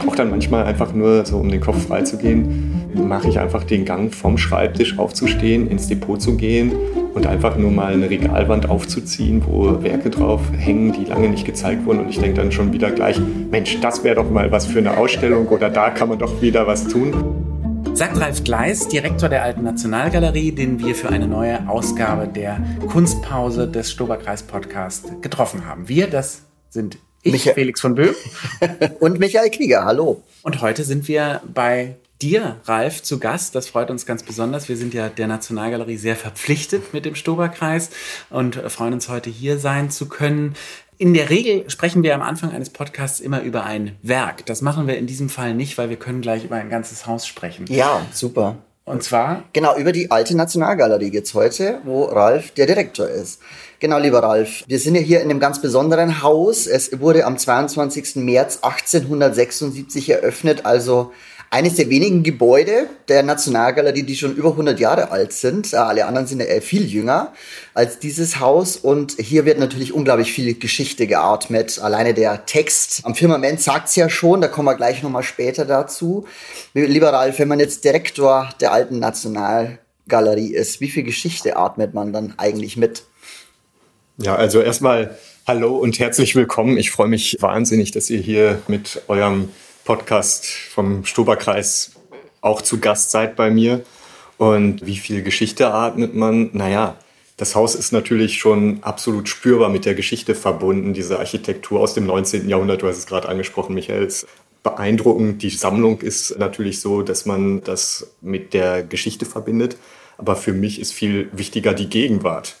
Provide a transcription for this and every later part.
brauche dann manchmal einfach nur so, um den Kopf freizugehen, mache ich einfach den Gang vom Schreibtisch aufzustehen, ins Depot zu gehen und einfach nur mal eine Regalwand aufzuziehen, wo Werke drauf hängen, die lange nicht gezeigt wurden. Und ich denke dann schon wieder gleich, Mensch, das wäre doch mal was für eine Ausstellung oder da kann man doch wieder was tun. Sagt Ralf Gleis, Direktor der Alten Nationalgalerie, den wir für eine neue Ausgabe der Kunstpause des Stoberkreis Podcast getroffen haben. Wir, das sind ich, Michael. Felix von Böhm. und Michael Krieger, hallo. Und heute sind wir bei dir, Ralf, zu Gast. Das freut uns ganz besonders. Wir sind ja der Nationalgalerie sehr verpflichtet mit dem Stoberkreis und freuen uns heute hier sein zu können. In der Regel sprechen wir am Anfang eines Podcasts immer über ein Werk. Das machen wir in diesem Fall nicht, weil wir können gleich über ein ganzes Haus sprechen. Ja, super. Und zwar? Genau, über die alte Nationalgalerie jetzt heute, wo Ralf der Direktor ist. Genau, lieber Ralf, wir sind ja hier in einem ganz besonderen Haus. Es wurde am 22. März 1876 eröffnet, also eines der wenigen Gebäude der Nationalgalerie, die schon über 100 Jahre alt sind. Äh, alle anderen sind ja viel jünger als dieses Haus. Und hier wird natürlich unglaublich viel Geschichte geatmet. Alleine der Text am Firmament sagt es ja schon, da kommen wir gleich nochmal später dazu. Lieber Ralf, wenn man jetzt Direktor der alten Nationalgalerie ist, wie viel Geschichte atmet man dann eigentlich mit? Ja, also erstmal hallo und herzlich willkommen. Ich freue mich wahnsinnig, dass ihr hier mit eurem Podcast vom Stoberkreis auch zu Gast seid bei mir. Und wie viel Geschichte atmet man? Naja, das Haus ist natürlich schon absolut spürbar mit der Geschichte verbunden. Diese Architektur aus dem 19. Jahrhundert, du hast es gerade angesprochen, Michael, ist beeindruckend. Die Sammlung ist natürlich so, dass man das mit der Geschichte verbindet. Aber für mich ist viel wichtiger die Gegenwart.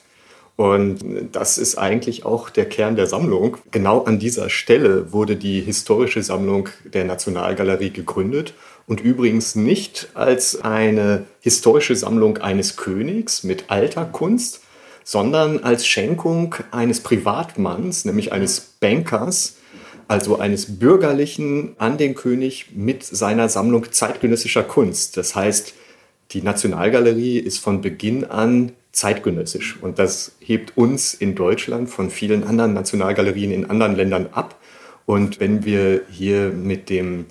Und das ist eigentlich auch der Kern der Sammlung. Genau an dieser Stelle wurde die historische Sammlung der Nationalgalerie gegründet und übrigens nicht als eine historische Sammlung eines Königs mit alter Kunst, sondern als Schenkung eines Privatmanns, nämlich eines Bankers, also eines Bürgerlichen an den König mit seiner Sammlung zeitgenössischer Kunst. Das heißt, die Nationalgalerie ist von Beginn an zeitgenössisch. Und das hebt uns in Deutschland von vielen anderen Nationalgalerien in anderen Ländern ab. Und wenn wir hier mit dem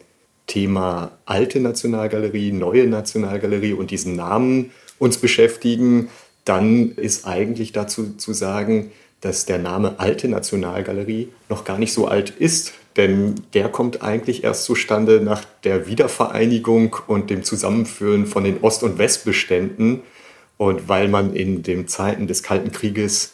Thema alte Nationalgalerie, neue Nationalgalerie und diesen Namen uns beschäftigen, dann ist eigentlich dazu zu sagen, dass der Name Alte Nationalgalerie noch gar nicht so alt ist. Denn der kommt eigentlich erst zustande nach der Wiedervereinigung und dem Zusammenführen von den Ost- und Westbeständen und weil man in den Zeiten des Kalten Krieges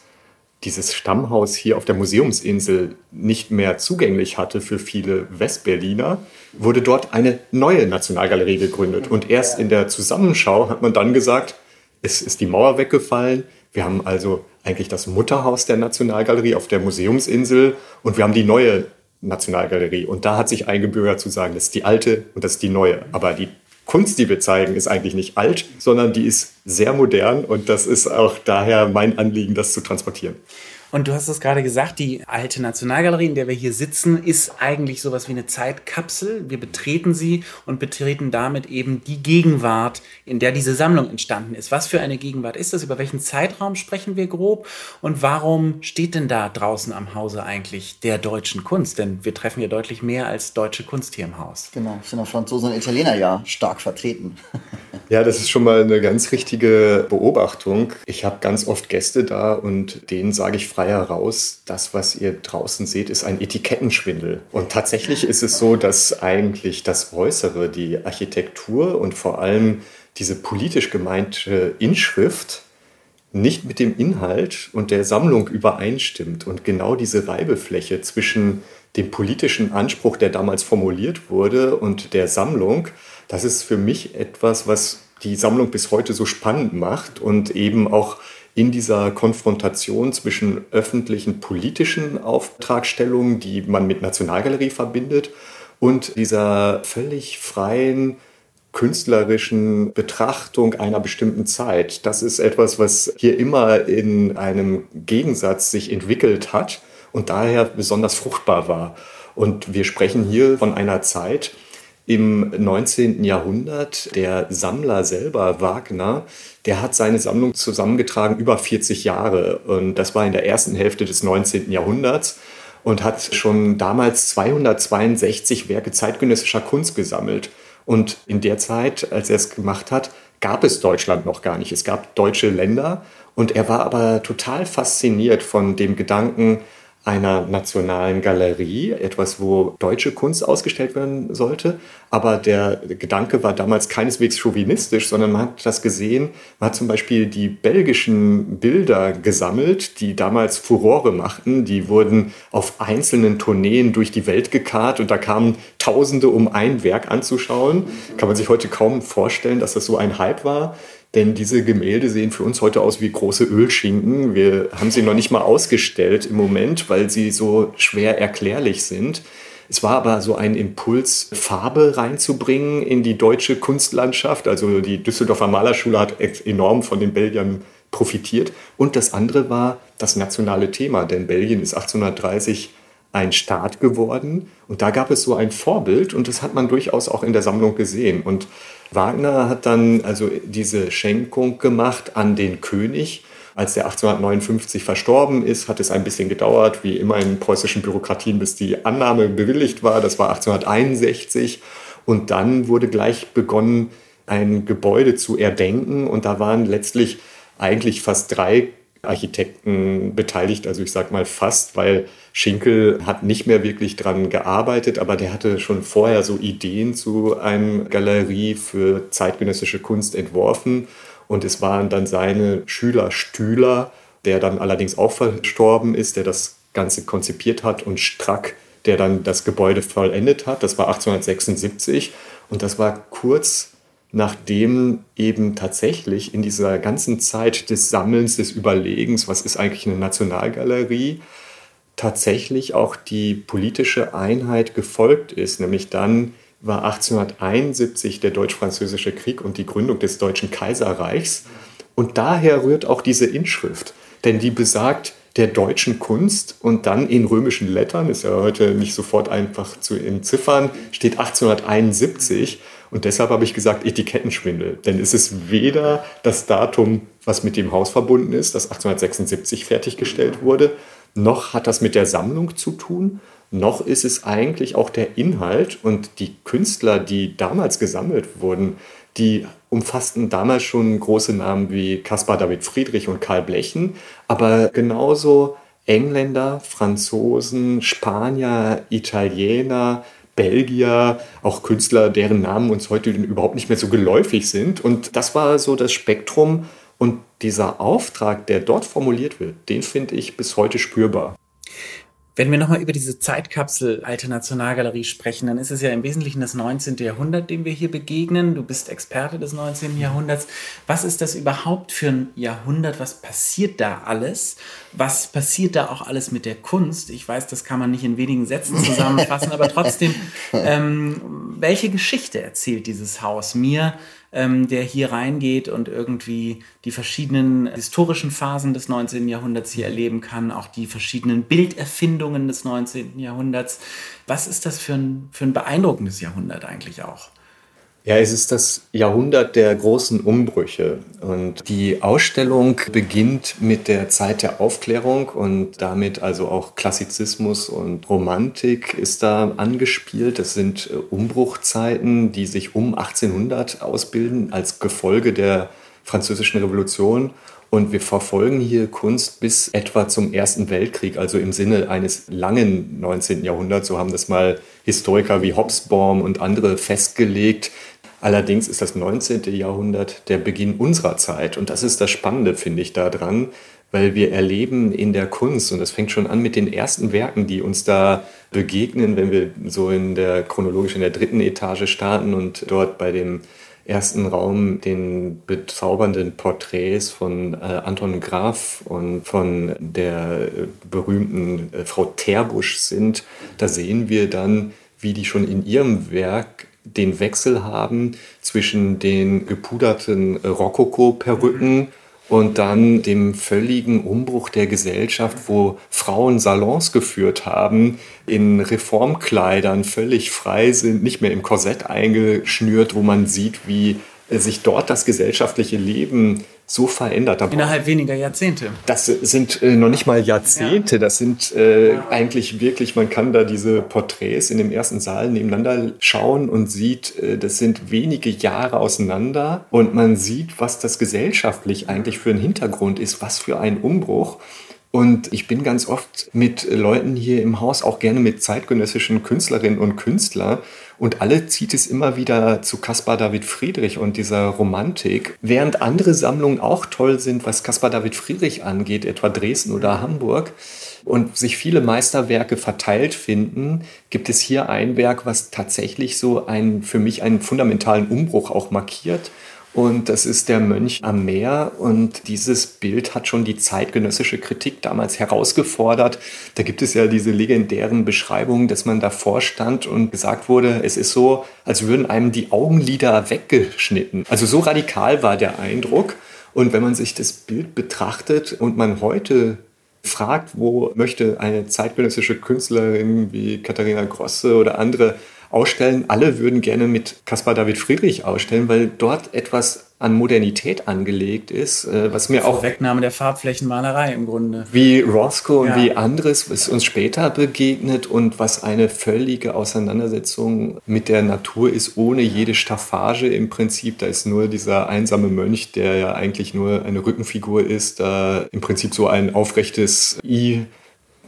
dieses Stammhaus hier auf der Museumsinsel nicht mehr zugänglich hatte für viele Westberliner, wurde dort eine neue Nationalgalerie gegründet. Und erst in der Zusammenschau hat man dann gesagt, es ist die Mauer weggefallen. Wir haben also eigentlich das Mutterhaus der Nationalgalerie auf der Museumsinsel und wir haben die neue Nationalgalerie. Und da hat sich eingebürgert zu sagen, das ist die alte und das ist die neue. Aber die Kunst, die wir zeigen, ist eigentlich nicht alt, sondern die ist sehr modern und das ist auch daher mein Anliegen, das zu transportieren. Und du hast es gerade gesagt, die alte Nationalgalerie, in der wir hier sitzen, ist eigentlich sowas wie eine Zeitkapsel. Wir betreten sie und betreten damit eben die Gegenwart, in der diese Sammlung entstanden ist. Was für eine Gegenwart ist das? Über welchen Zeitraum sprechen wir grob? Und warum steht denn da draußen am Hause eigentlich der deutschen Kunst? Denn wir treffen ja deutlich mehr als deutsche Kunst hier im Haus. Genau, sind auch Franzosen und Italiener ja stark vertreten. Ja, das ist schon mal eine ganz richtige Beobachtung. Ich habe ganz oft Gäste da und denen sage ich frei heraus, das, was ihr draußen seht, ist ein Etikettenschwindel. Und tatsächlich ist es so, dass eigentlich das Äußere, die Architektur und vor allem diese politisch gemeinte Inschrift nicht mit dem Inhalt und der Sammlung übereinstimmt. Und genau diese Reibefläche zwischen dem politischen Anspruch, der damals formuliert wurde, und der Sammlung, das ist für mich etwas, was die Sammlung bis heute so spannend macht und eben auch in dieser Konfrontation zwischen öffentlichen politischen Auftragstellungen, die man mit Nationalgalerie verbindet, und dieser völlig freien künstlerischen Betrachtung einer bestimmten Zeit. Das ist etwas, was hier immer in einem Gegensatz sich entwickelt hat und daher besonders fruchtbar war. Und wir sprechen hier von einer Zeit, im 19. Jahrhundert. Der Sammler selber, Wagner, der hat seine Sammlung zusammengetragen über 40 Jahre. Und das war in der ersten Hälfte des 19. Jahrhunderts. und hat schon damals 262 Werke zeitgenössischer Kunst gesammelt. Und in der Zeit, als er es gemacht hat, gab es Deutschland noch gar nicht. Es gab deutsche Länder und er war aber total fasziniert von dem Gedanken, einer nationalen Galerie, etwas, wo deutsche Kunst ausgestellt werden sollte. Aber der Gedanke war damals keineswegs chauvinistisch, sondern man hat das gesehen, man hat zum Beispiel die belgischen Bilder gesammelt, die damals Furore machten. Die wurden auf einzelnen Tourneen durch die Welt gekarrt und da kamen Tausende, um ein Werk anzuschauen. Kann man sich heute kaum vorstellen, dass das so ein Hype war. Denn diese Gemälde sehen für uns heute aus wie große Ölschinken. Wir haben sie noch nicht mal ausgestellt im Moment, weil sie so schwer erklärlich sind. Es war aber so ein Impuls, Farbe reinzubringen in die deutsche Kunstlandschaft. Also die Düsseldorfer Malerschule hat enorm von den Belgiern profitiert. Und das andere war das nationale Thema, denn Belgien ist 1830 ein Staat geworden. Und da gab es so ein Vorbild und das hat man durchaus auch in der Sammlung gesehen. Und Wagner hat dann also diese Schenkung gemacht an den König. Als er 1859 verstorben ist, hat es ein bisschen gedauert, wie immer in preußischen Bürokratien, bis die Annahme bewilligt war. Das war 1861. Und dann wurde gleich begonnen, ein Gebäude zu erdenken. Und da waren letztlich eigentlich fast drei Architekten beteiligt. Also ich sage mal fast, weil Schinkel hat nicht mehr wirklich dran gearbeitet, aber der hatte schon vorher so Ideen zu einer Galerie für zeitgenössische Kunst entworfen. Und es waren dann seine Schüler Stühler, der dann allerdings auch verstorben ist, der das Ganze konzipiert hat und Strack, der dann das Gebäude vollendet hat. Das war 1876 und das war kurz nachdem eben tatsächlich in dieser ganzen Zeit des Sammelns, des Überlegens, was ist eigentlich eine Nationalgalerie, tatsächlich auch die politische Einheit gefolgt ist. Nämlich dann war 1871 der Deutsch-Französische Krieg und die Gründung des Deutschen Kaiserreichs. Und daher rührt auch diese Inschrift, denn die besagt der deutschen Kunst und dann in römischen Lettern, ist ja heute nicht sofort einfach zu entziffern, steht 1871. Und deshalb habe ich gesagt Etikettenschwindel. Denn es ist weder das Datum, was mit dem Haus verbunden ist, das 1876 fertiggestellt wurde, noch hat das mit der Sammlung zu tun, noch ist es eigentlich auch der Inhalt und die Künstler, die damals gesammelt wurden, die umfassten damals schon große Namen wie Caspar David Friedrich und Karl Blechen, aber genauso Engländer, Franzosen, Spanier, Italiener, Belgier, auch Künstler, deren Namen uns heute überhaupt nicht mehr so geläufig sind. Und das war so das Spektrum, und dieser Auftrag, der dort formuliert wird, den finde ich bis heute spürbar. Wenn wir nochmal über diese Zeitkapsel Alte Nationalgalerie sprechen, dann ist es ja im Wesentlichen das 19. Jahrhundert, dem wir hier begegnen. Du bist Experte des 19. Jahrhunderts. Was ist das überhaupt für ein Jahrhundert? Was passiert da alles? Was passiert da auch alles mit der Kunst? Ich weiß, das kann man nicht in wenigen Sätzen zusammenfassen, aber trotzdem, ähm, welche Geschichte erzählt dieses Haus mir? Ähm, der hier reingeht und irgendwie die verschiedenen historischen Phasen des 19. Jahrhunderts hier erleben kann, auch die verschiedenen Bilderfindungen des 19. Jahrhunderts. Was ist das für ein, für ein beeindruckendes Jahrhundert eigentlich auch? Ja, es ist das Jahrhundert der großen Umbrüche. Und die Ausstellung beginnt mit der Zeit der Aufklärung und damit also auch Klassizismus und Romantik ist da angespielt. Das sind äh, Umbruchzeiten, die sich um 1800 ausbilden als Gefolge der französischen Revolution. Und wir verfolgen hier Kunst bis etwa zum Ersten Weltkrieg, also im Sinne eines langen 19. Jahrhunderts. So haben das mal Historiker wie Hobsbawm und andere festgelegt. Allerdings ist das 19. Jahrhundert der Beginn unserer Zeit. Und das ist das Spannende, finde ich, daran, weil wir erleben in der Kunst, und das fängt schon an mit den ersten Werken, die uns da begegnen, wenn wir so in der chronologisch in der dritten Etage starten und dort bei dem ersten Raum den bezaubernden Porträts von äh, Anton Graf und von der äh, berühmten äh, Frau Terbusch sind, da sehen wir dann, wie die schon in ihrem Werk den Wechsel haben zwischen den gepuderten Rokoko-Perücken und dann dem völligen Umbruch der Gesellschaft, wo Frauen Salons geführt haben, in Reformkleidern völlig frei sind, nicht mehr im Korsett eingeschnürt, wo man sieht, wie sich dort das gesellschaftliche Leben so verändert. Da Innerhalb weniger Jahrzehnte. Das sind äh, noch nicht mal Jahrzehnte, ja. das sind äh, ja. eigentlich wirklich, man kann da diese Porträts in dem ersten Saal nebeneinander schauen und sieht, äh, das sind wenige Jahre auseinander und man sieht, was das gesellschaftlich eigentlich für ein Hintergrund ist, was für ein Umbruch. Und ich bin ganz oft mit Leuten hier im Haus, auch gerne mit zeitgenössischen Künstlerinnen und Künstlern. Und alle zieht es immer wieder zu Caspar David Friedrich und dieser Romantik. Während andere Sammlungen auch toll sind, was Caspar David Friedrich angeht, etwa Dresden oder Hamburg, und sich viele Meisterwerke verteilt finden, gibt es hier ein Werk, was tatsächlich so einen, für mich einen fundamentalen Umbruch auch markiert und das ist der Mönch am Meer. Und dieses Bild hat schon die zeitgenössische Kritik damals herausgefordert. Da gibt es ja diese legendären Beschreibungen, dass man davor stand und gesagt wurde, es ist so, als würden einem die Augenlider weggeschnitten. Also so radikal war der Eindruck. Und wenn man sich das Bild betrachtet und man heute fragt, wo möchte eine zeitgenössische Künstlerin wie Katharina Grosse oder andere ausstellen. Alle würden gerne mit Caspar David Friedrich ausstellen, weil dort etwas an Modernität angelegt ist, äh, was mir auch Wegnahme der Farbflächenmalerei im Grunde. Wie Roscoe und ja. wie anderes, was uns später begegnet und was eine völlige Auseinandersetzung mit der Natur ist, ohne jede Staffage im Prinzip. Da ist nur dieser einsame Mönch, der ja eigentlich nur eine Rückenfigur ist, da im Prinzip so ein aufrechtes I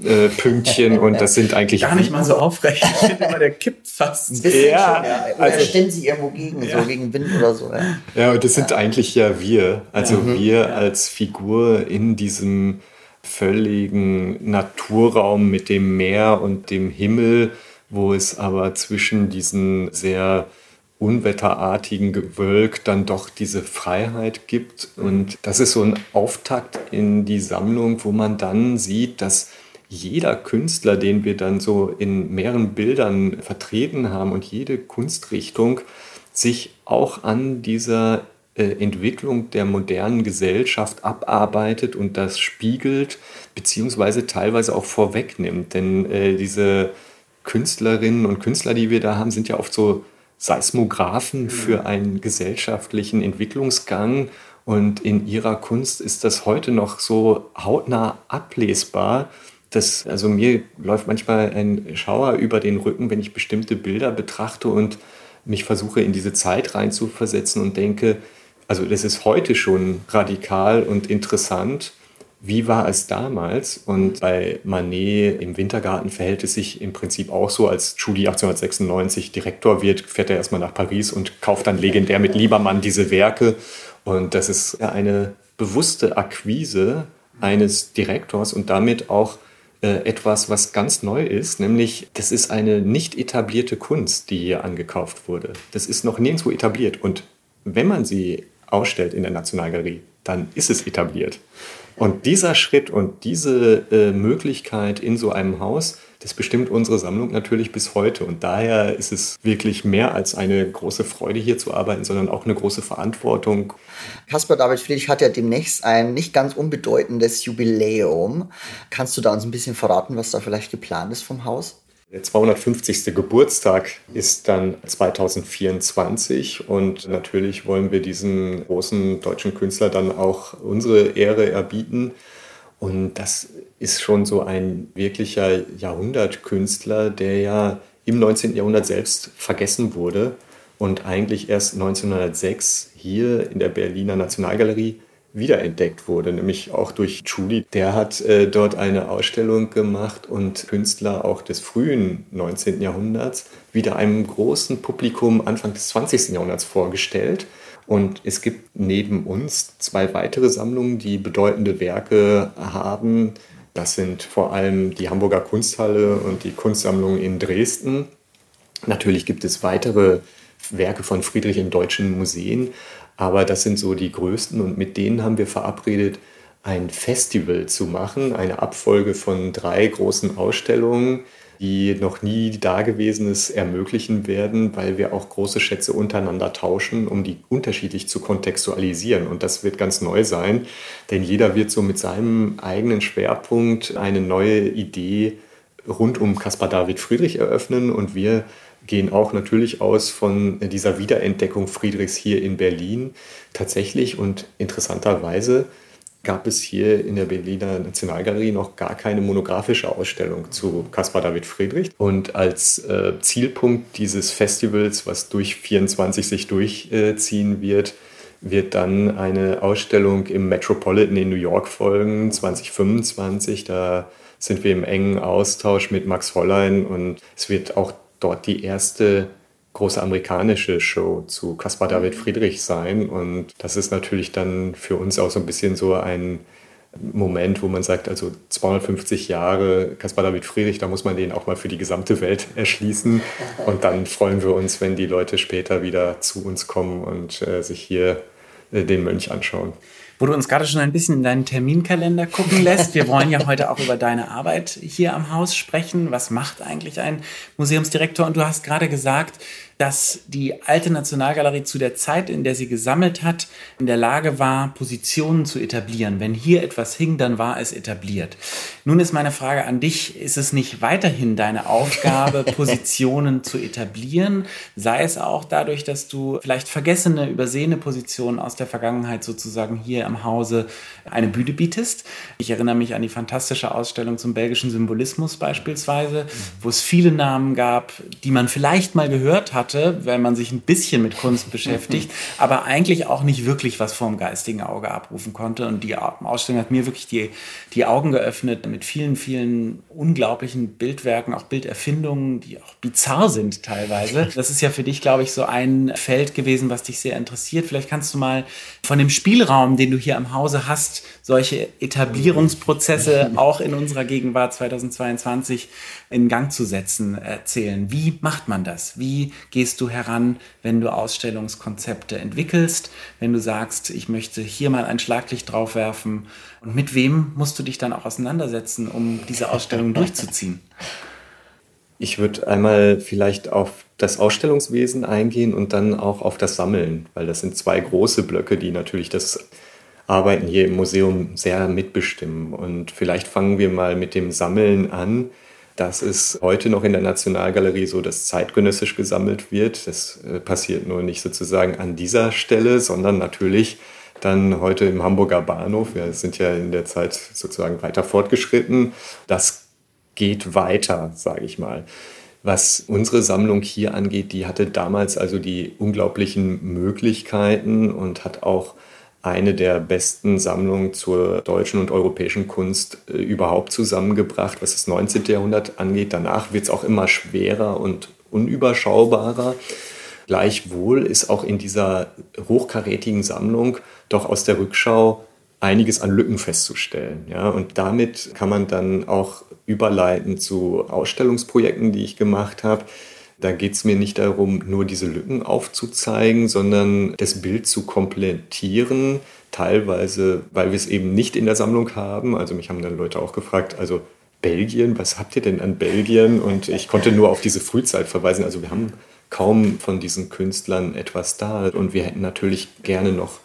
äh, Pünktchen und das sind eigentlich. Gar nicht mal so aufrecht. Ich finde immer, der kippt fast. Ein bisschen ja, schon, ja. Oder also, sie irgendwo gegen, ja. so gegen Wind oder so. Ja, ja und das sind eigentlich ja wir. Also ja. wir als Figur in diesem völligen Naturraum mit dem Meer und dem Himmel, wo es aber zwischen diesen sehr unwetterartigen Gewölk dann doch diese Freiheit gibt. Und das ist so ein Auftakt in die Sammlung, wo man dann sieht, dass jeder Künstler, den wir dann so in mehreren Bildern vertreten haben und jede Kunstrichtung sich auch an dieser äh, Entwicklung der modernen Gesellschaft abarbeitet und das spiegelt, beziehungsweise teilweise auch vorwegnimmt. Denn äh, diese Künstlerinnen und Künstler, die wir da haben, sind ja oft so Seismographen mhm. für einen gesellschaftlichen Entwicklungsgang. Und in ihrer Kunst ist das heute noch so hautnah ablesbar das, also mir läuft manchmal ein Schauer über den Rücken, wenn ich bestimmte Bilder betrachte und mich versuche in diese Zeit reinzuversetzen und denke, also das ist heute schon radikal und interessant. Wie war es damals? Und bei Manet im Wintergarten verhält es sich im Prinzip auch so, als Julie 1896 Direktor wird, fährt er erstmal nach Paris und kauft dann legendär mit Liebermann diese Werke. Und das ist eine bewusste Akquise eines Direktors und damit auch äh, etwas, was ganz neu ist, nämlich das ist eine nicht etablierte Kunst, die hier angekauft wurde. Das ist noch nirgendwo etabliert. Und wenn man sie ausstellt in der Nationalgalerie, dann ist es etabliert. Und dieser Schritt und diese äh, Möglichkeit in so einem Haus, das bestimmt unsere Sammlung natürlich bis heute. Und daher ist es wirklich mehr als eine große Freude, hier zu arbeiten, sondern auch eine große Verantwortung. Caspar David Friedrich hat ja demnächst ein nicht ganz unbedeutendes Jubiläum. Kannst du da uns ein bisschen verraten, was da vielleicht geplant ist vom Haus? Der 250. Geburtstag ist dann 2024 und natürlich wollen wir diesem großen deutschen Künstler dann auch unsere Ehre erbieten. Und das ist schon so ein wirklicher Jahrhundertkünstler, der ja im 19. Jahrhundert selbst vergessen wurde und eigentlich erst 1906 hier in der Berliner Nationalgalerie wiederentdeckt wurde, nämlich auch durch Julie. Der hat äh, dort eine Ausstellung gemacht und Künstler auch des frühen 19. Jahrhunderts wieder einem großen Publikum Anfang des 20. Jahrhunderts vorgestellt. Und es gibt neben uns zwei weitere Sammlungen, die bedeutende Werke haben. Das sind vor allem die Hamburger Kunsthalle und die Kunstsammlung in Dresden. Natürlich gibt es weitere Werke von Friedrich in deutschen Museen, aber das sind so die größten und mit denen haben wir verabredet, ein Festival zu machen, eine Abfolge von drei großen Ausstellungen, die noch nie Dagewesenes ermöglichen werden, weil wir auch große Schätze untereinander tauschen, um die unterschiedlich zu kontextualisieren. Und das wird ganz neu sein, denn jeder wird so mit seinem eigenen Schwerpunkt eine neue Idee rund um Caspar David Friedrich eröffnen und wir gehen auch natürlich aus von dieser Wiederentdeckung Friedrichs hier in Berlin. Tatsächlich und interessanterweise gab es hier in der Berliner Nationalgalerie noch gar keine monografische Ausstellung zu Caspar David Friedrich. Und als äh, Zielpunkt dieses Festivals, was durch 24 sich durchziehen wird, wird dann eine Ausstellung im Metropolitan in New York folgen, 2025. Da sind wir im engen Austausch mit Max Hollein und es wird auch dort die erste große amerikanische Show zu Caspar David Friedrich sein. Und das ist natürlich dann für uns auch so ein bisschen so ein Moment, wo man sagt, also 250 Jahre Caspar David Friedrich, da muss man den auch mal für die gesamte Welt erschließen. Und dann freuen wir uns, wenn die Leute später wieder zu uns kommen und äh, sich hier äh, den Mönch anschauen wo du uns gerade schon ein bisschen in deinen Terminkalender gucken lässt. Wir wollen ja heute auch über deine Arbeit hier am Haus sprechen. Was macht eigentlich ein Museumsdirektor? Und du hast gerade gesagt, dass die alte Nationalgalerie zu der Zeit, in der sie gesammelt hat, in der Lage war, Positionen zu etablieren. Wenn hier etwas hing, dann war es etabliert. Nun ist meine Frage an dich, ist es nicht weiterhin deine Aufgabe, Positionen zu etablieren? Sei es auch dadurch, dass du vielleicht vergessene, übersehene Positionen aus der Vergangenheit sozusagen hier am Hause eine Bühne bietest. Ich erinnere mich an die fantastische Ausstellung zum belgischen Symbolismus beispielsweise, wo es viele Namen gab, die man vielleicht mal gehört hat, hatte, wenn man sich ein bisschen mit Kunst beschäftigt, aber eigentlich auch nicht wirklich was vom geistigen Auge abrufen konnte. Und die Ausstellung hat mir wirklich die, die Augen geöffnet mit vielen, vielen unglaublichen Bildwerken, auch Bilderfindungen, die auch bizarr sind teilweise. Das ist ja für dich, glaube ich, so ein Feld gewesen, was dich sehr interessiert. Vielleicht kannst du mal von dem Spielraum, den du hier am Hause hast, solche Etablierungsprozesse auch in unserer Gegenwart 2022 in Gang zu setzen, erzählen. Wie macht man das? Wie gehst du heran, wenn du Ausstellungskonzepte entwickelst, wenn du sagst, ich möchte hier mal ein Schlaglicht drauf werfen und mit wem musst du dich dann auch auseinandersetzen, um diese Ausstellung durchzuziehen? Ich würde einmal vielleicht auf das Ausstellungswesen eingehen und dann auch auf das Sammeln, weil das sind zwei große Blöcke, die natürlich das Arbeiten hier im Museum sehr mitbestimmen. Und vielleicht fangen wir mal mit dem Sammeln an. Das ist heute noch in der Nationalgalerie so, dass zeitgenössisch gesammelt wird. Das äh, passiert nur nicht sozusagen an dieser Stelle, sondern natürlich dann heute im Hamburger Bahnhof. Wir sind ja in der Zeit sozusagen weiter fortgeschritten. Das geht weiter, sage ich mal. Was unsere Sammlung hier angeht, die hatte damals also die unglaublichen Möglichkeiten und hat auch eine der besten Sammlungen zur deutschen und europäischen Kunst äh, überhaupt zusammengebracht, was das 19. Jahrhundert angeht. Danach wird es auch immer schwerer und unüberschaubarer. Gleichwohl ist auch in dieser hochkarätigen Sammlung doch aus der Rückschau einiges an Lücken festzustellen. Ja? Und damit kann man dann auch überleiten zu Ausstellungsprojekten, die ich gemacht habe da geht es mir nicht darum, nur diese Lücken aufzuzeigen, sondern das Bild zu komplettieren. Teilweise, weil wir es eben nicht in der Sammlung haben. Also mich haben dann Leute auch gefragt, also Belgien, was habt ihr denn an Belgien? Und ich konnte nur auf diese Frühzeit verweisen. Also wir haben kaum von diesen Künstlern etwas da. Und wir hätten natürlich gerne noch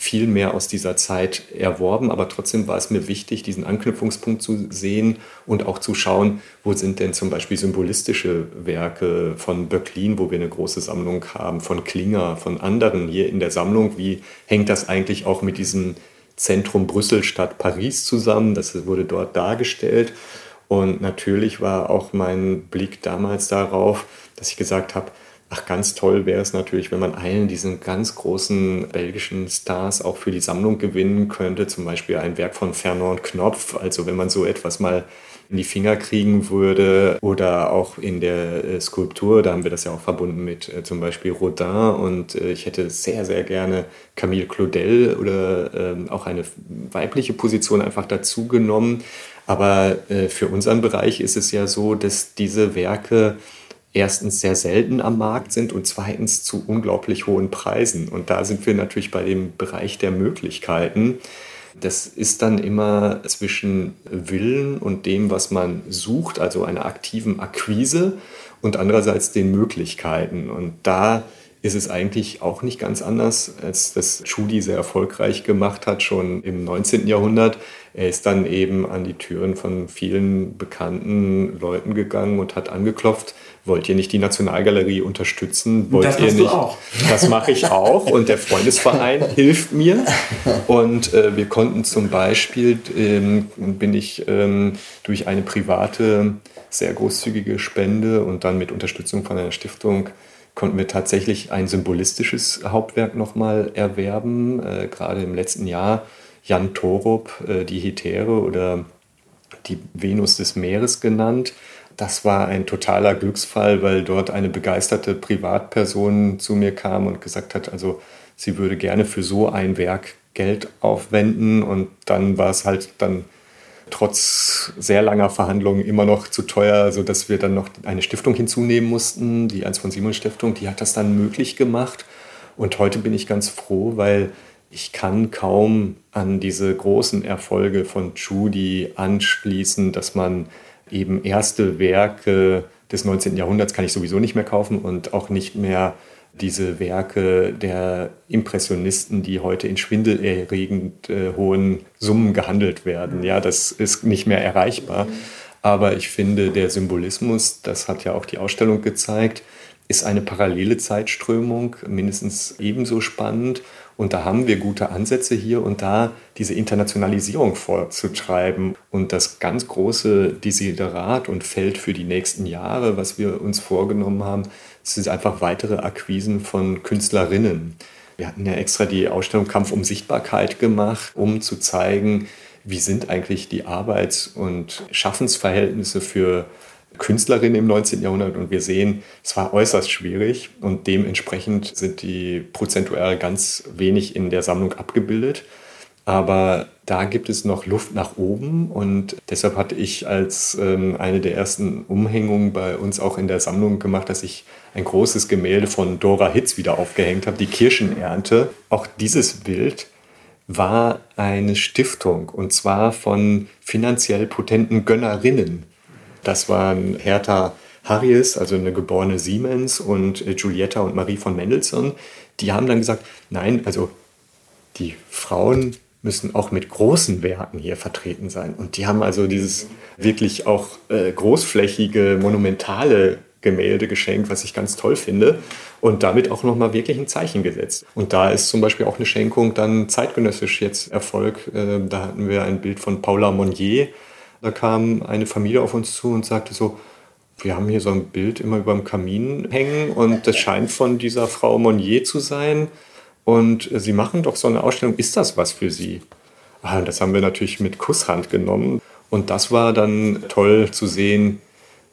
viel mehr aus dieser Zeit erworben, aber trotzdem war es mir wichtig, diesen Anknüpfungspunkt zu sehen und auch zu schauen, wo sind denn zum Beispiel symbolistische Werke von Böcklin, wo wir eine große Sammlung haben, von Klinger, von anderen hier in der Sammlung. Wie hängt das eigentlich auch mit diesem Zentrum Brüssel statt Paris zusammen? Das wurde dort dargestellt. Und natürlich war auch mein Blick damals darauf, dass ich gesagt habe, Ach, ganz toll wäre es natürlich, wenn man einen diesen ganz großen belgischen Stars auch für die Sammlung gewinnen könnte. Zum Beispiel ein Werk von Fernand Knopf. Also wenn man so etwas mal in die Finger kriegen würde oder auch in der äh, Skulptur, da haben wir das ja auch verbunden mit äh, zum Beispiel Rodin und äh, ich hätte sehr, sehr gerne Camille Claudel oder ähm, auch eine weibliche Position einfach dazu genommen. Aber für unseren Bereich ist es ja so, dass diese Werke erstens sehr selten am Markt sind und zweitens zu unglaublich hohen Preisen. Und da sind wir natürlich bei dem Bereich der Möglichkeiten. Das ist dann immer zwischen Willen und dem, was man sucht, also einer aktiven Akquise und andererseits den Möglichkeiten. Und da ist es eigentlich auch nicht ganz anders, als das Judy sehr erfolgreich gemacht hat, schon im 19. Jahrhundert. Er ist dann eben an die Türen von vielen bekannten Leuten gegangen und hat angeklopft, wollt ihr nicht die Nationalgalerie unterstützen? Wollt das ihr nicht? auch. Das mache ich auch und der Freundesverein hilft mir. Und äh, wir konnten zum Beispiel, ähm, bin ich ähm, durch eine private, sehr großzügige Spende und dann mit Unterstützung von einer Stiftung konnten wir tatsächlich ein symbolistisches Hauptwerk nochmal erwerben. Äh, gerade im letzten Jahr Jan Torup, äh, die Hetäre oder die Venus des Meeres genannt. Das war ein totaler Glücksfall, weil dort eine begeisterte Privatperson zu mir kam und gesagt hat, also sie würde gerne für so ein Werk Geld aufwenden und dann war es halt dann trotz sehr langer Verhandlungen immer noch zu teuer, sodass wir dann noch eine Stiftung hinzunehmen mussten, die 1 von Simon Stiftung, die hat das dann möglich gemacht. Und heute bin ich ganz froh, weil ich kann kaum an diese großen Erfolge von Judy anschließen, dass man eben erste Werke des 19. Jahrhunderts kann ich sowieso nicht mehr kaufen und auch nicht mehr diese Werke der Impressionisten, die heute in schwindelerregend äh, hohen Summen gehandelt werden. Ja, das ist nicht mehr erreichbar. Aber ich finde, der Symbolismus, das hat ja auch die Ausstellung gezeigt, ist eine parallele Zeitströmung, mindestens ebenso spannend. Und da haben wir gute Ansätze hier und da, diese Internationalisierung vorzutreiben. Und das ganz große Desiderat und Feld für die nächsten Jahre, was wir uns vorgenommen haben, sind einfach weitere Akquisen von Künstlerinnen. Wir hatten ja extra die Ausstellung Kampf um Sichtbarkeit gemacht, um zu zeigen, wie sind eigentlich die Arbeits- und Schaffensverhältnisse für Künstlerinnen im 19. Jahrhundert und wir sehen, es war äußerst schwierig und dementsprechend sind die prozentuell ganz wenig in der Sammlung abgebildet. Aber da gibt es noch Luft nach oben und deshalb hatte ich als ähm, eine der ersten Umhängungen bei uns auch in der Sammlung gemacht, dass ich ein großes Gemälde von Dora Hitz wieder aufgehängt habe, die Kirschenernte. Auch dieses Bild war eine Stiftung und zwar von finanziell potenten Gönnerinnen. Das waren Hertha Harries, also eine geborene Siemens und Giulietta und Marie von Mendelssohn. Die haben dann gesagt, nein, also die Frauen müssen auch mit großen Werken hier vertreten sein. Und die haben also dieses wirklich auch äh, großflächige, monumentale Gemälde geschenkt, was ich ganz toll finde. Und damit auch nochmal wirklich ein Zeichen gesetzt. Und da ist zum Beispiel auch eine Schenkung dann zeitgenössisch jetzt Erfolg. Äh, da hatten wir ein Bild von Paula Monnier. Da kam eine Familie auf uns zu und sagte so, wir haben hier so ein Bild immer über dem Kamin hängen und das scheint von dieser Frau Monnier zu sein. Und Sie machen doch so eine Ausstellung, ist das was für Sie? Ah, das haben wir natürlich mit Kusshand genommen. Und das war dann toll zu sehen.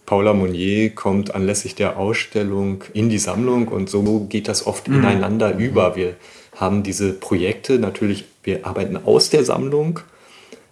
Paula Monnier kommt anlässlich der Ausstellung in die Sammlung und so geht das oft mhm. ineinander über. Wir haben diese Projekte natürlich, wir arbeiten aus der Sammlung.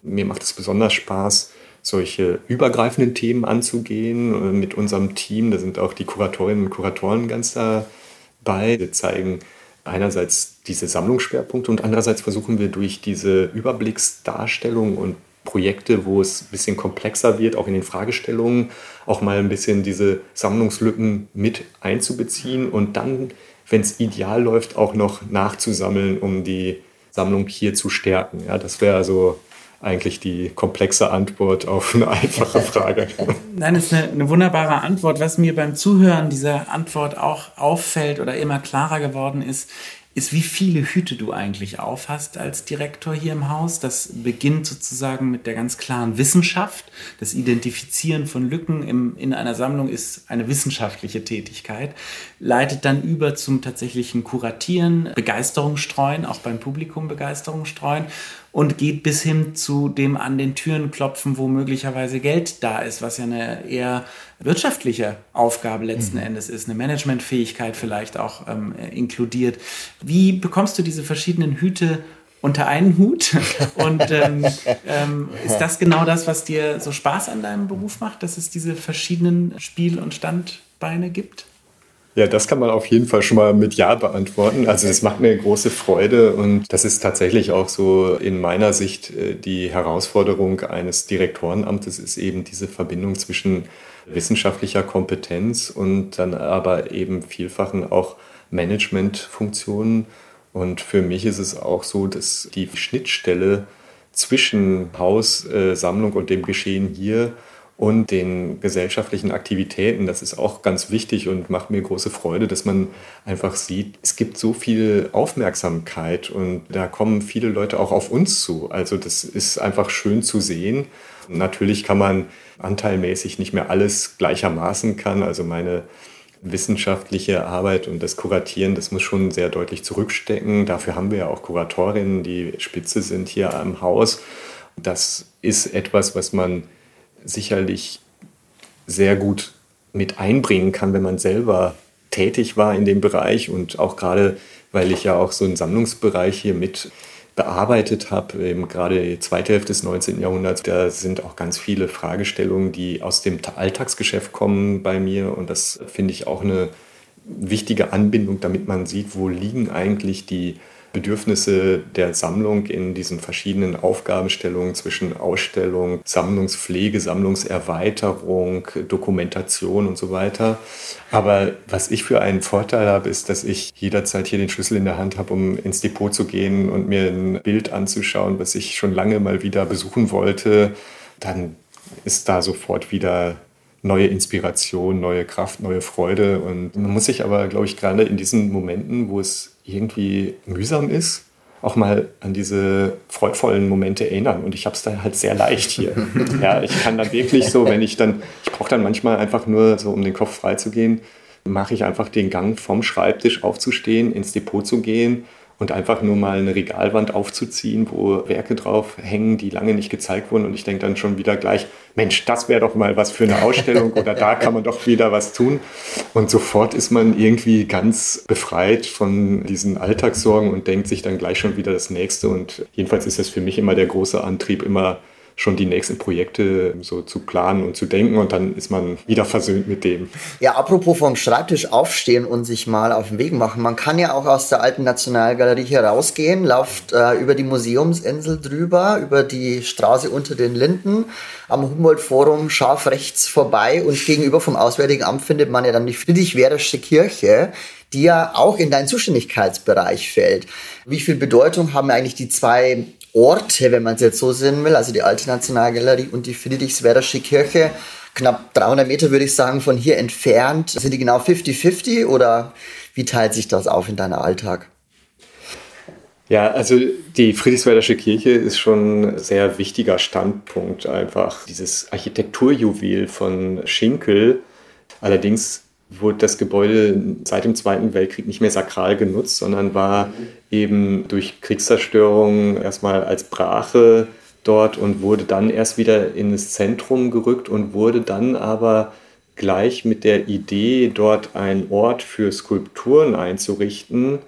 Mir macht es besonders Spaß, solche übergreifenden Themen anzugehen äh, mit unserem Team. Da sind auch die Kuratorinnen und Kuratoren ganz dabei. Wir zeigen einerseits diese Sammlungsschwerpunkte und andererseits versuchen wir durch diese Überblicksdarstellung und Projekte, wo es ein bisschen komplexer wird, auch in den Fragestellungen, auch mal ein bisschen diese Sammlungslücken mit einzubeziehen und dann, wenn es ideal läuft, auch noch nachzusammeln, um die Sammlung hier zu stärken. Ja, das wäre also eigentlich die komplexe Antwort auf eine einfache Frage. Nein, das ist eine, eine, wunderbare Antwort. Was mir beim Zuhören dieser Antwort auch auffällt oder immer klarer geworden ist, ist, wie viele Hüte du eigentlich aufhast als Direktor hier im Haus. Das beginnt sozusagen mit der ganz klaren Wissenschaft. Das Identifizieren von Lücken im, in einer Sammlung ist eine wissenschaftliche Tätigkeit, leitet dann über zum tatsächlichen Kuratieren, Begeisterung streuen, auch beim Publikum Begeisterung streuen und geht bis hin zu dem an den Türen klopfen, wo möglicherweise Geld da ist, was ja eine eher wirtschaftliche Aufgabe letzten mhm. Endes ist, eine Managementfähigkeit vielleicht auch ähm, inkludiert. Wie bekommst du diese verschiedenen Hüte unter einen Hut? Und ähm, ähm, ist das genau das, was dir so Spaß an deinem Beruf macht, dass es diese verschiedenen Spiel- und Standbeine gibt? Ja, das kann man auf jeden Fall schon mal mit Ja beantworten. Also es macht mir große Freude und das ist tatsächlich auch so in meiner Sicht äh, die Herausforderung eines Direktorenamtes ist eben diese Verbindung zwischen wissenschaftlicher Kompetenz und dann aber eben vielfachen auch Managementfunktionen. Und für mich ist es auch so, dass die Schnittstelle zwischen Haussammlung und dem Geschehen hier und den gesellschaftlichen Aktivitäten. Das ist auch ganz wichtig und macht mir große Freude, dass man einfach sieht, es gibt so viel Aufmerksamkeit und da kommen viele Leute auch auf uns zu. Also das ist einfach schön zu sehen. Natürlich kann man anteilmäßig nicht mehr alles gleichermaßen kann. Also meine wissenschaftliche Arbeit und das Kuratieren, das muss schon sehr deutlich zurückstecken. Dafür haben wir ja auch Kuratorinnen, die Spitze sind hier am Haus. Das ist etwas, was man sicherlich sehr gut mit einbringen kann, wenn man selber tätig war in dem Bereich und auch gerade, weil ich ja auch so einen Sammlungsbereich hier mit bearbeitet habe, eben gerade die zweite Hälfte des 19. Jahrhunderts, da sind auch ganz viele Fragestellungen, die aus dem Alltagsgeschäft kommen bei mir und das finde ich auch eine wichtige Anbindung, damit man sieht, wo liegen eigentlich die Bedürfnisse der Sammlung in diesen verschiedenen Aufgabenstellungen zwischen Ausstellung, Sammlungspflege, Sammlungserweiterung, Dokumentation und so weiter. Aber was ich für einen Vorteil habe, ist, dass ich jederzeit hier den Schlüssel in der Hand habe, um ins Depot zu gehen und mir ein Bild anzuschauen, was ich schon lange mal wieder besuchen wollte. Dann ist da sofort wieder neue Inspiration, neue Kraft, neue Freude. Und man muss sich aber, glaube ich, gerade in diesen Momenten, wo es irgendwie mühsam ist, auch mal an diese freudvollen Momente erinnern. Und ich habe es dann halt sehr leicht hier. ja, ich kann dann wirklich so, wenn ich dann, ich brauche dann manchmal einfach nur so, um den Kopf freizugehen, mache ich einfach den Gang vom Schreibtisch aufzustehen, ins Depot zu gehen und einfach nur mal eine Regalwand aufzuziehen, wo Werke drauf hängen, die lange nicht gezeigt wurden. Und ich denke dann schon wieder gleich, Mensch, das wäre doch mal was für eine Ausstellung oder da kann man doch wieder was tun. Und sofort ist man irgendwie ganz befreit von diesen Alltagssorgen und denkt sich dann gleich schon wieder das nächste. Und jedenfalls ist das für mich immer der große Antrieb, immer schon die nächsten Projekte so zu planen und zu denken und dann ist man wieder versöhnt mit dem. Ja, apropos vom Schreibtisch aufstehen und sich mal auf den Weg machen. Man kann ja auch aus der alten Nationalgalerie hier rausgehen, lauft äh, über die Museumsinsel drüber, über die Straße unter den Linden, am Humboldt-Forum scharf rechts vorbei und gegenüber vom Auswärtigen Amt findet man ja dann die Friedrich-Werdersche Kirche, die ja auch in deinen Zuständigkeitsbereich fällt. Wie viel Bedeutung haben eigentlich die zwei Orte, wenn man es jetzt so sehen will, also die Alte Nationalgalerie und die Friedrichswerdersche Kirche, knapp 300 Meter würde ich sagen von hier entfernt. Sind die genau 50-50 oder wie teilt sich das auf in deinem Alltag? Ja, also die Friedrichswerdersche Kirche ist schon ein sehr wichtiger Standpunkt einfach. Dieses Architekturjuwel von Schinkel. Allerdings wurde das Gebäude seit dem Zweiten Weltkrieg nicht mehr sakral genutzt, sondern war eben durch Kriegszerstörung erstmal als Brache dort und wurde dann erst wieder in das Zentrum gerückt und wurde dann aber gleich mit der Idee, dort einen Ort für Skulpturen einzurichten,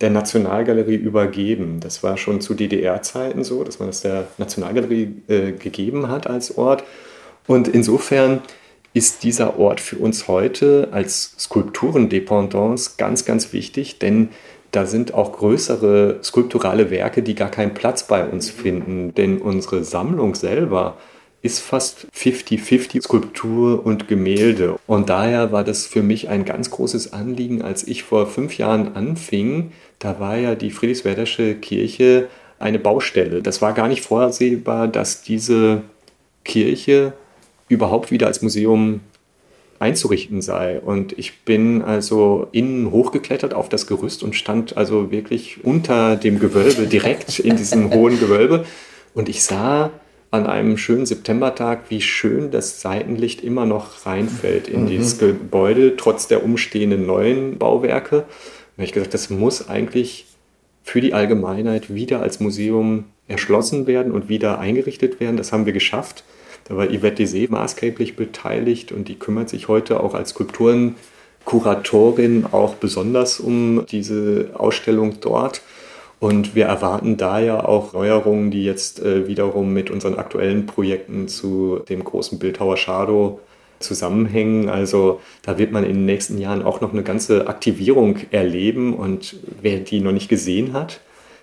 der Nationalgalerie übergeben. Das war schon zu DDR-Zeiten so, dass man das der Nationalgalerie äh, gegeben hat als Ort. Und insofern ist dieser Ort für uns heute als Skulpturendependance ganz, ganz wichtig, denn da sind auch größere skulpturale Werke, die gar keinen Platz bei uns finden, denn unsere Sammlung selber ist fast 50-50 Skulptur und Gemälde. Und daher war das für mich ein ganz großes Anliegen, als ich vor fünf Jahren anfing. Da war ja die Friedrichswerdersche Kirche eine Baustelle. Das war gar nicht vorsehbar, dass diese Kirche überhaupt wieder als Museum einzurichten sei. Und ich bin also innen hochgeklettert auf das Gerüst und stand also wirklich unter dem Gewölbe, direkt in diesem hohen Gewölbe. Und ich sah an einem schönen Septembertag, wie schön das Seitenlicht immer noch reinfällt in mhm. dieses Gebäude, trotz der umstehenden neuen Bauwerke. Und da habe ich gesagt, das muss eigentlich für die Allgemeinheit wieder als Museum erschlossen werden und wieder eingerichtet werden. Das haben wir geschafft. Da war Yvette Desee maßgeblich beteiligt und die kümmert sich heute auch als Skulpturenkuratorin auch besonders um diese Ausstellung dort. Und wir erwarten da ja auch Neuerungen, die jetzt äh, wiederum mit unseren aktuellen Projekten zu dem großen Bildhauer Shadow zusammenhängen. Also da wird man in den nächsten Jahren auch noch eine ganze Aktivierung erleben. Und wer die noch nicht gesehen hat,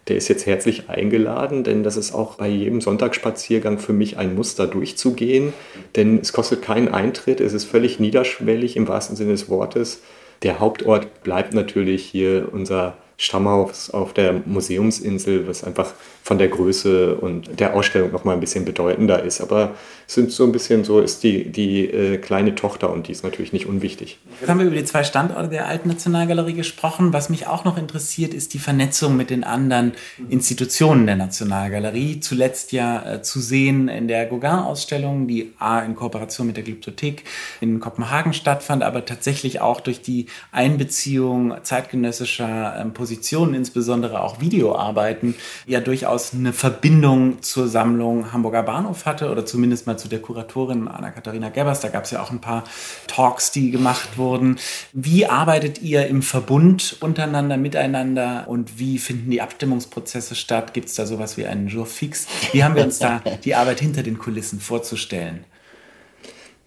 der ist jetzt herzlich eingeladen, denn das ist auch bei jedem Sonntagsspaziergang für mich ein Muster durchzugehen, denn es kostet keinen Eintritt, es ist völlig niederschwellig im wahrsten Sinne des Wortes. Der Hauptort bleibt natürlich hier unser Stammhaus auf der Museumsinsel, was einfach von der Größe und der Ausstellung noch mal ein bisschen bedeutender ist. Aber sind so ein bisschen so, ist die, die äh, kleine Tochter und die ist natürlich nicht unwichtig. Jetzt haben wir über die zwei Standorte der Alten Nationalgalerie gesprochen. Was mich auch noch interessiert, ist die Vernetzung mit den anderen Institutionen der Nationalgalerie. Zuletzt ja äh, zu sehen in der Gauguin-Ausstellung, die A in Kooperation mit der Glyptothek in Kopenhagen stattfand, aber tatsächlich auch durch die Einbeziehung zeitgenössischer äh, Positionen, insbesondere auch Videoarbeiten, ja durchaus eine Verbindung zur Sammlung Hamburger Bahnhof hatte oder zumindest mal zu der Kuratorin Anna-Katharina Gebbers. Da gab es ja auch ein paar Talks, die gemacht wurden. Wie arbeitet ihr im Verbund untereinander, miteinander und wie finden die Abstimmungsprozesse statt? Gibt es da sowas wie einen Jour fix? Wie haben wir uns da die Arbeit hinter den Kulissen vorzustellen?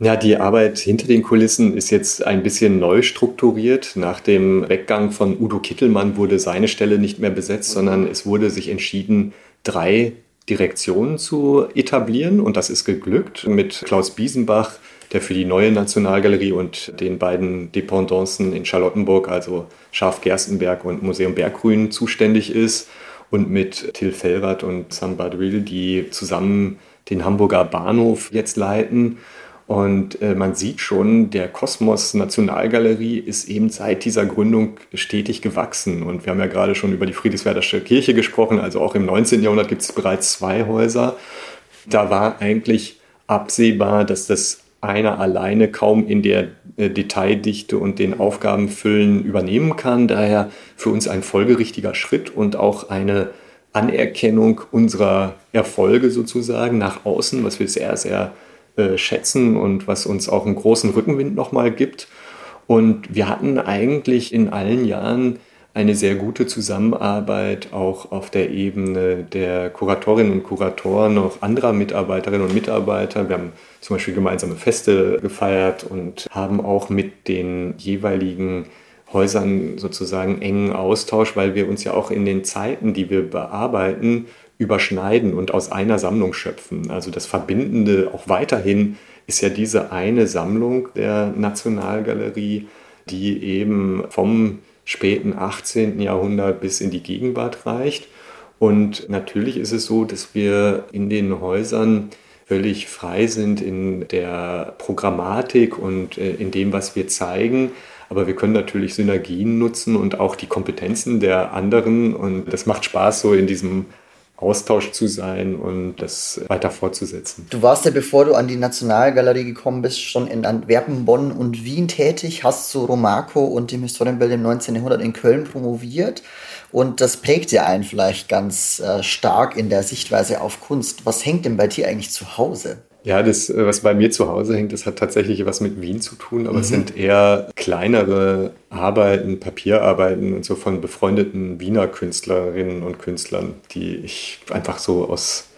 Ja, die Arbeit hinter den Kulissen ist jetzt ein bisschen neu strukturiert. Nach dem Weggang von Udo Kittelmann wurde seine Stelle nicht mehr besetzt, sondern es wurde sich entschieden, drei Direktionen zu etablieren. Und das ist geglückt mit Klaus Biesenbach, der für die neue Nationalgalerie und den beiden Dependancen in Charlottenburg, also Schaf Gerstenberg und Museum Berggrün, zuständig ist. Und mit Till Fellrath und Sam Badril, die zusammen den Hamburger Bahnhof jetzt leiten. Und äh, man sieht schon, der Kosmos Nationalgalerie ist eben seit dieser Gründung stetig gewachsen. Und wir haben ja gerade schon über die Friedrichswerdersche Kirche gesprochen. Also auch im 19. Jahrhundert gibt es bereits zwei Häuser. Da war eigentlich absehbar, dass das einer alleine kaum in der äh, Detaildichte und den Aufgabenfüllen übernehmen kann. Daher für uns ein folgerichtiger Schritt und auch eine Anerkennung unserer Erfolge sozusagen nach außen, was wir sehr, sehr äh, schätzen und was uns auch einen großen Rückenwind nochmal gibt. Und wir hatten eigentlich in allen Jahren eine sehr gute Zusammenarbeit auch auf der Ebene der Kuratorinnen und Kuratoren, auch anderer Mitarbeiterinnen und Mitarbeiter. Wir haben zum Beispiel gemeinsame Feste gefeiert und haben auch mit den jeweiligen Häusern sozusagen engen Austausch, weil wir uns ja auch in den Zeiten, die wir bearbeiten, überschneiden und aus einer Sammlung schöpfen. Also das Verbindende auch weiterhin ist ja diese eine Sammlung der Nationalgalerie, die eben vom späten 18. Jahrhundert bis in die Gegenwart reicht. Und natürlich ist es so, dass wir in den Häusern völlig frei sind in der Programmatik und äh, in dem, was wir zeigen. Aber wir können natürlich Synergien nutzen und auch die Kompetenzen der anderen. Und das macht Spaß, so in diesem Austausch zu sein und das weiter fortzusetzen. Du warst ja, bevor du an die Nationalgalerie gekommen bist, schon in Antwerpen, Bonn und Wien tätig, hast zu Romaco und dem Historienbild im 19. Jahrhundert in Köln promoviert und das prägt ja einen vielleicht ganz äh, stark in der Sichtweise auf Kunst. Was hängt denn bei dir eigentlich zu Hause? Ja, das, was bei mir zu Hause hängt, das hat tatsächlich was mit Wien zu tun, aber mhm. es sind eher kleinere Arbeiten, Papierarbeiten und so von befreundeten Wiener Künstlerinnen und Künstlern, die ich einfach so aus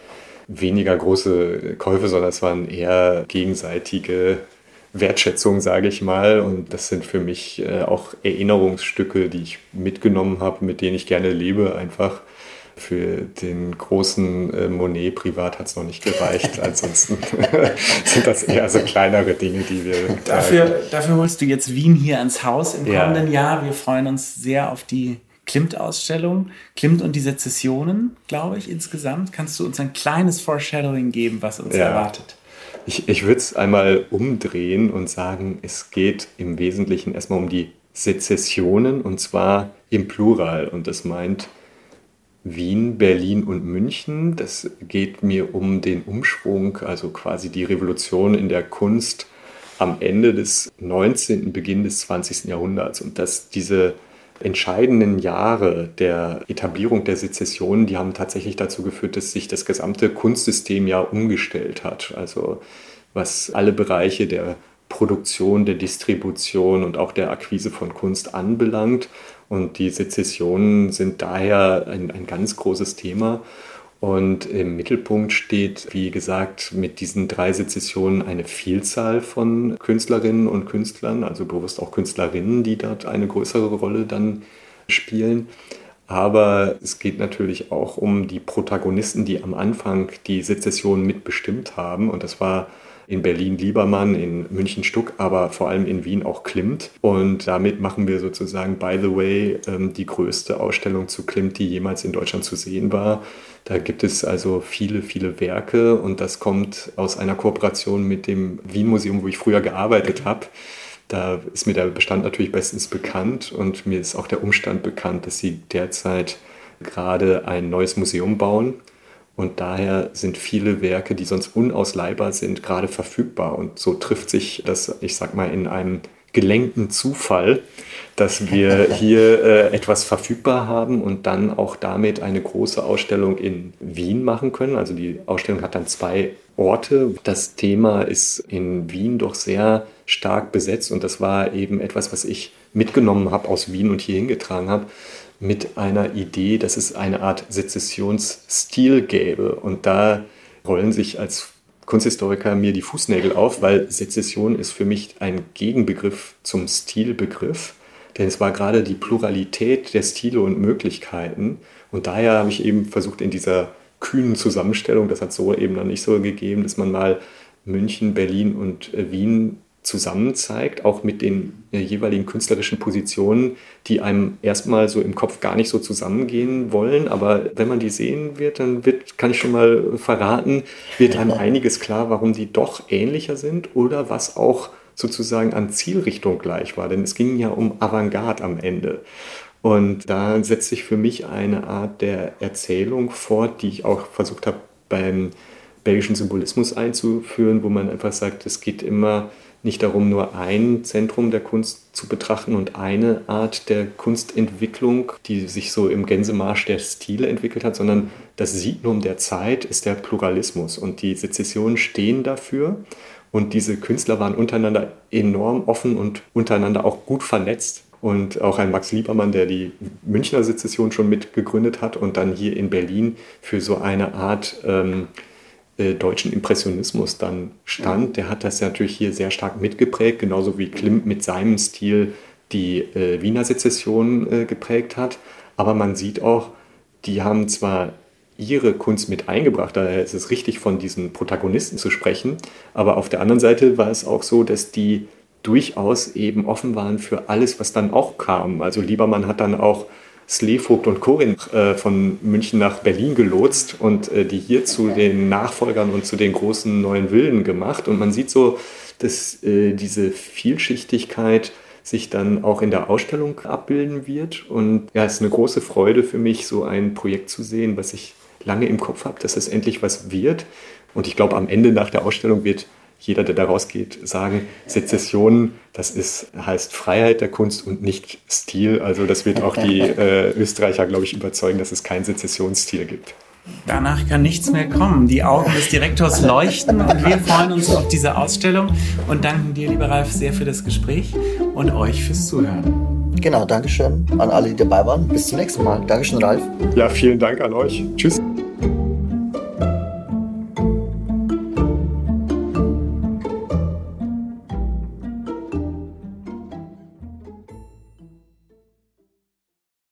weniger große Käufe, sondern es waren eher gegenseitige Wertschätzung, sage ich mal. Und das sind für mich äh, auch Erinnerungsstücke, die ich mitgenommen habe, mit denen ich gerne lebe, einfach für den großen äh, Monet privat hat es noch nicht gereicht. Ansonsten sind das eher so kleinere Dinge, die wir. Dafür, dafür holst du jetzt Wien hier ans Haus im ja. kommenden Jahr. Wir freuen uns sehr auf die Klimt-Ausstellung. Klimt und die Sezessionen, glaube ich, insgesamt. Kannst du uns ein kleines Foreshadowing geben, was uns ja. erwartet? Ich, ich würde es einmal umdrehen und sagen, es geht im Wesentlichen erstmal um die Sezessionen und zwar im Plural. Und das meint Wien, Berlin und München. Das geht mir um den Umschwung, also quasi die Revolution in der Kunst am Ende des 19., Beginn des 20. Jahrhunderts. Und dass diese entscheidenden Jahre der Etablierung der Sezession, die haben tatsächlich dazu geführt, dass sich das gesamte Kunstsystem ja umgestellt hat. Also was alle Bereiche der Produktion, der Distribution und auch der Akquise von Kunst anbelangt. Und die Sezessionen sind daher ein, ein ganz großes Thema. Und im Mittelpunkt steht, wie gesagt, mit diesen drei Sezessionen eine Vielzahl von Künstlerinnen und Künstlern, also bewusst auch Künstlerinnen, die dort eine größere Rolle dann spielen. Aber es geht natürlich auch um die Protagonisten, die am Anfang die Sezession mitbestimmt haben. Und das war in Berlin Liebermann, in München Stuck, aber vor allem in Wien auch Klimt. Und damit machen wir sozusagen, by the way, ähm, die größte Ausstellung zu Klimt, die jemals in Deutschland zu sehen war. Da gibt es also viele, viele Werke und das kommt aus einer Kooperation mit dem Wien Museum, wo ich früher gearbeitet habe. Da ist mir der Bestand natürlich bestens bekannt und mir ist auch der Umstand bekannt, dass sie derzeit gerade ein neues Museum bauen. Und daher sind viele Werke, die sonst unausleihbar sind, gerade verfügbar. Und so trifft sich das, ich sag mal, in einem gelenkten Zufall, dass wir hier äh, etwas verfügbar haben und dann auch damit eine große Ausstellung in Wien machen können. Also die Ausstellung hat dann zwei Orte. Das Thema ist in Wien doch sehr stark besetzt und das war eben etwas, was ich mitgenommen habe aus Wien und hier hingetragen habe mit einer Idee, dass es eine Art Sezessionsstil gäbe. Und da rollen sich als Kunsthistoriker mir die Fußnägel auf, weil Sezession ist für mich ein Gegenbegriff zum Stilbegriff. Denn es war gerade die Pluralität der Stile und Möglichkeiten. Und daher habe ich eben versucht, in dieser kühnen Zusammenstellung, das hat so eben noch nicht so gegeben, dass man mal München, Berlin und äh, Wien zusammen zeigt, auch mit den äh, jeweiligen künstlerischen Positionen, die einem erstmal so im Kopf gar nicht so zusammengehen wollen. Aber wenn man die sehen wird, dann wird, kann ich schon mal verraten, wird einem einiges klar, warum die doch ähnlicher sind oder was auch sozusagen an Zielrichtung gleich war. Denn es ging ja um Avantgarde am Ende. Und da setzt sich für mich eine Art der Erzählung fort, die ich auch versucht habe beim belgischen Symbolismus einzuführen, wo man einfach sagt, es geht immer nicht darum, nur ein Zentrum der Kunst zu betrachten und eine Art der Kunstentwicklung, die sich so im Gänsemarsch der Stile entwickelt hat, sondern das Signum der Zeit ist der Pluralismus und die Sezessionen stehen dafür. Und diese Künstler waren untereinander enorm offen und untereinander auch gut vernetzt. Und auch ein Max Liebermann, der die Münchner Sezession schon mitgegründet hat und dann hier in Berlin für so eine Art ähm, äh, deutschen Impressionismus dann stand. Der hat das ja natürlich hier sehr stark mitgeprägt, genauso wie Klimt mit seinem Stil die äh, Wiener Sezession äh, geprägt hat. Aber man sieht auch, die haben zwar ihre Kunst mit eingebracht, daher ist es richtig, von diesen Protagonisten zu sprechen, aber auf der anderen Seite war es auch so, dass die durchaus eben offen waren für alles, was dann auch kam. Also Liebermann hat dann auch Slevogt und Corinth äh, von München nach Berlin gelotst und äh, die hier zu den Nachfolgern und zu den großen neuen Wilden gemacht. Und man sieht so, dass äh, diese Vielschichtigkeit sich dann auch in der Ausstellung abbilden wird. Und ja, es ist eine große Freude für mich, so ein Projekt zu sehen, was ich lange im Kopf habe, dass es endlich was wird. Und ich glaube, am Ende nach der Ausstellung wird jeder, der da rausgeht, sagen, Sezession, das ist, heißt Freiheit der Kunst und nicht Stil. Also das wird auch die äh, Österreicher, glaube ich, überzeugen, dass es keinen Sezessionsstil gibt. Danach kann nichts mehr kommen. Die Augen des Direktors leuchten und wir freuen uns auf diese Ausstellung und danken dir, lieber Ralf, sehr für das Gespräch und euch fürs Zuhören. Genau, Dankeschön an alle, die dabei waren. Bis zum nächsten Mal. Dankeschön, Ralf. Ja, vielen Dank an euch. Tschüss.